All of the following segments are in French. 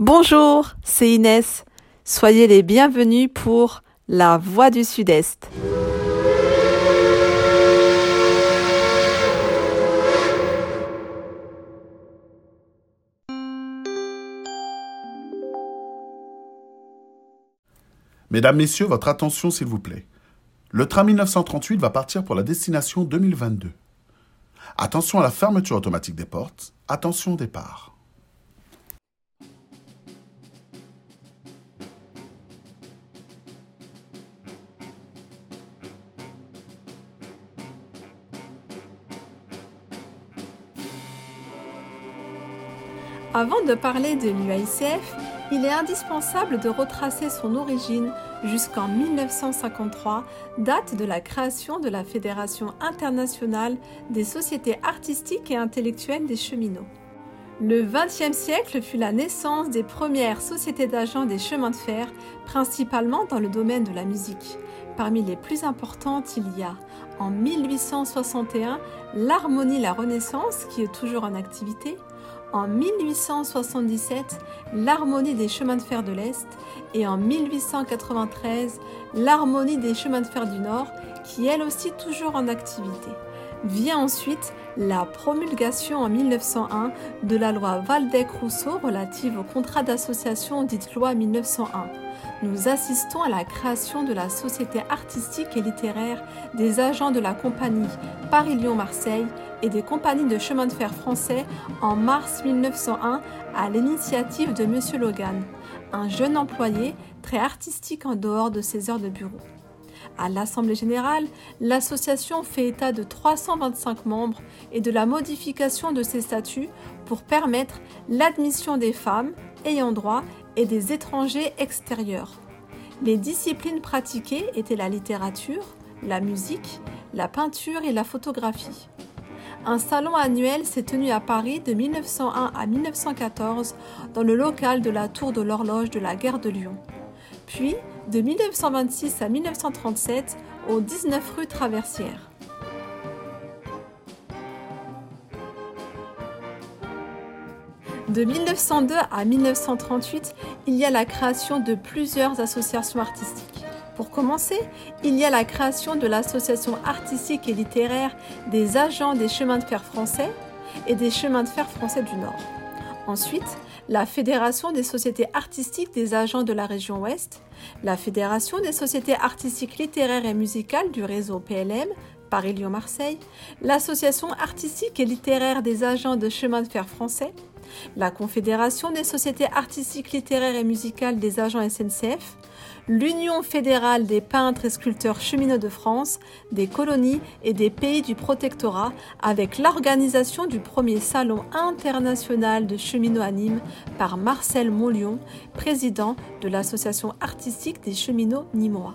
Bonjour, c'est Inès. Soyez les bienvenus pour La Voix du Sud-Est. Mesdames, Messieurs, votre attention s'il vous plaît. Le train 1938 va partir pour la destination 2022. Attention à la fermeture automatique des portes. Attention au départ. Avant de parler de l'UICF, il est indispensable de retracer son origine jusqu'en 1953, date de la création de la Fédération internationale des sociétés artistiques et intellectuelles des cheminots. Le XXe siècle fut la naissance des premières sociétés d'agents des chemins de fer, principalement dans le domaine de la musique. Parmi les plus importantes, il y a en 1861 l'Harmonie La Renaissance, qui est toujours en activité, en 1877 l'Harmonie des chemins de fer de l'Est et en 1893 l'Harmonie des chemins de fer du Nord qui elle aussi toujours en activité. Vient ensuite la promulgation en 1901 de la loi Valdec-Rousseau relative au contrat d'association dite loi 1901 nous assistons à la création de la Société artistique et littéraire des agents de la compagnie Paris-Lyon-Marseille et des compagnies de chemin de fer français en mars 1901 à l'initiative de M. Logan, un jeune employé très artistique en dehors de ses heures de bureau. À l'Assemblée générale, l'association fait état de 325 membres et de la modification de ses statuts pour permettre l'admission des femmes ayant droit et des étrangers extérieurs. Les disciplines pratiquées étaient la littérature, la musique, la peinture et la photographie. Un salon annuel s'est tenu à Paris de 1901 à 1914 dans le local de la Tour de l'Horloge de la gare de Lyon. Puis, de 1926 à 1937, au 19 rue Traversière. De 1902 à 1938, il y a la création de plusieurs associations artistiques. Pour commencer, il y a la création de l'association artistique et littéraire des agents des chemins de fer français et des chemins de fer français du Nord. Ensuite, la Fédération des sociétés artistiques des agents de la région Ouest, la Fédération des sociétés artistiques littéraires et musicales du réseau PLM, Paris-Lyon-Marseille, l'Association artistique et littéraire des agents de chemin de fer français, la Confédération des sociétés artistiques, littéraires et musicales des agents SNCF, l'Union fédérale des peintres et sculpteurs cheminots de France, des colonies et des pays du protectorat, avec l'organisation du premier salon international de cheminots à Nîmes par Marcel Monlion, président de l'Association artistique des cheminots nîmois.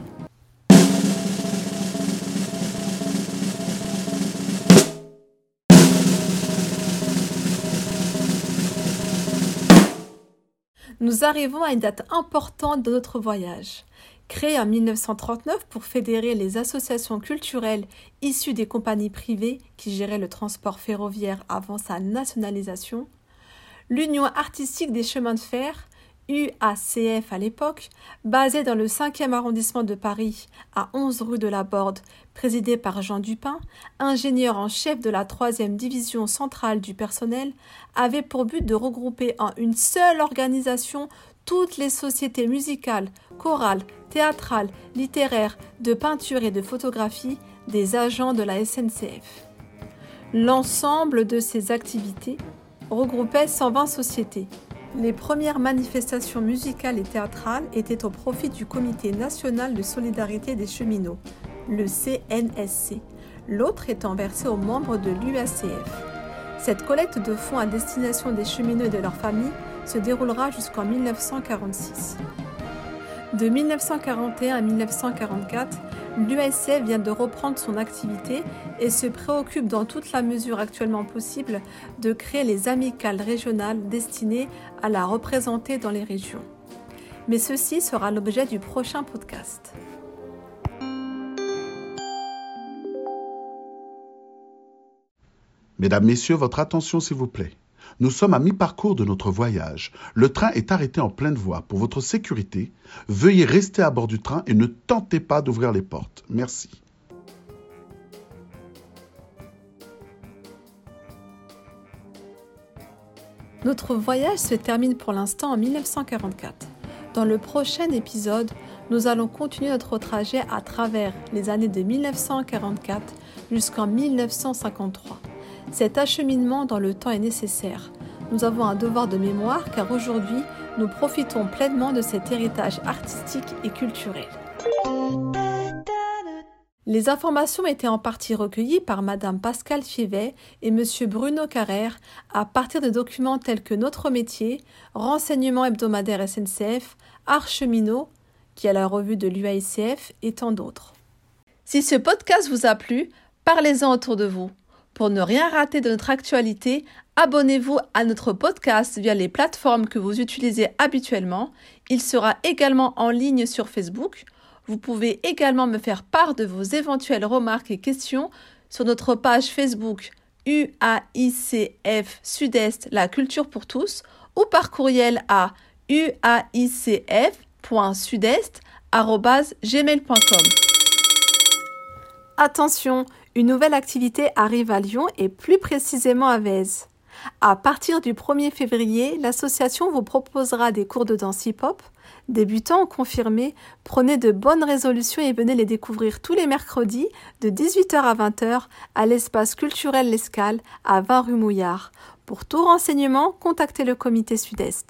Nous arrivons à une date importante de notre voyage. Créé en 1939 pour fédérer les associations culturelles issues des compagnies privées qui géraient le transport ferroviaire avant sa nationalisation, l'Union artistique des chemins de fer UACF à l'époque, basée dans le 5e arrondissement de Paris, à 11 rue de la Borde, présidée par Jean Dupin, ingénieur en chef de la 3e division centrale du personnel, avait pour but de regrouper en une seule organisation toutes les sociétés musicales, chorales, théâtrales, littéraires, de peinture et de photographie des agents de la SNCF. L'ensemble de ces activités regroupait 120 sociétés, les premières manifestations musicales et théâtrales étaient au profit du Comité national de solidarité des cheminots, le CNSC, l'autre étant versée aux membres de l'UACF. Cette collecte de fonds à destination des cheminots et de leurs familles se déroulera jusqu'en 1946. De 1941 à 1944, l'USF vient de reprendre son activité et se préoccupe dans toute la mesure actuellement possible de créer les amicales régionales destinées à la représenter dans les régions. Mais ceci sera l'objet du prochain podcast. Mesdames, Messieurs, votre attention s'il vous plaît. Nous sommes à mi-parcours de notre voyage. Le train est arrêté en pleine voie. Pour votre sécurité, veuillez rester à bord du train et ne tentez pas d'ouvrir les portes. Merci. Notre voyage se termine pour l'instant en 1944. Dans le prochain épisode, nous allons continuer notre trajet à travers les années de 1944 jusqu'en 1953. Cet acheminement dans le temps est nécessaire. Nous avons un devoir de mémoire car aujourd'hui, nous profitons pleinement de cet héritage artistique et culturel. Les informations étaient en partie recueillies par Madame Pascal Fievet et Monsieur Bruno Carrère à partir de documents tels que Notre métier, Renseignements hebdomadaires SNCF, Archeminot, qui est la revue de l'UAICF et tant d'autres. Si ce podcast vous a plu, parlez-en autour de vous. Pour ne rien rater de notre actualité, abonnez-vous à notre podcast via les plateformes que vous utilisez habituellement. Il sera également en ligne sur Facebook. Vous pouvez également me faire part de vos éventuelles remarques et questions sur notre page Facebook UAICF Sud-Est La Culture pour tous ou par courriel à uaicf.sudest.gmail.com. Attention, une nouvelle activité arrive à Lyon et plus précisément à Vèze. À partir du 1er février, l'association vous proposera des cours de danse hip-hop, Débutants confirmés, prenez de bonnes résolutions et venez les découvrir tous les mercredis de 18h à 20h à l'espace culturel L'Escale à 20 rue Mouillard. Pour tout renseignement, contactez le comité Sud-Est.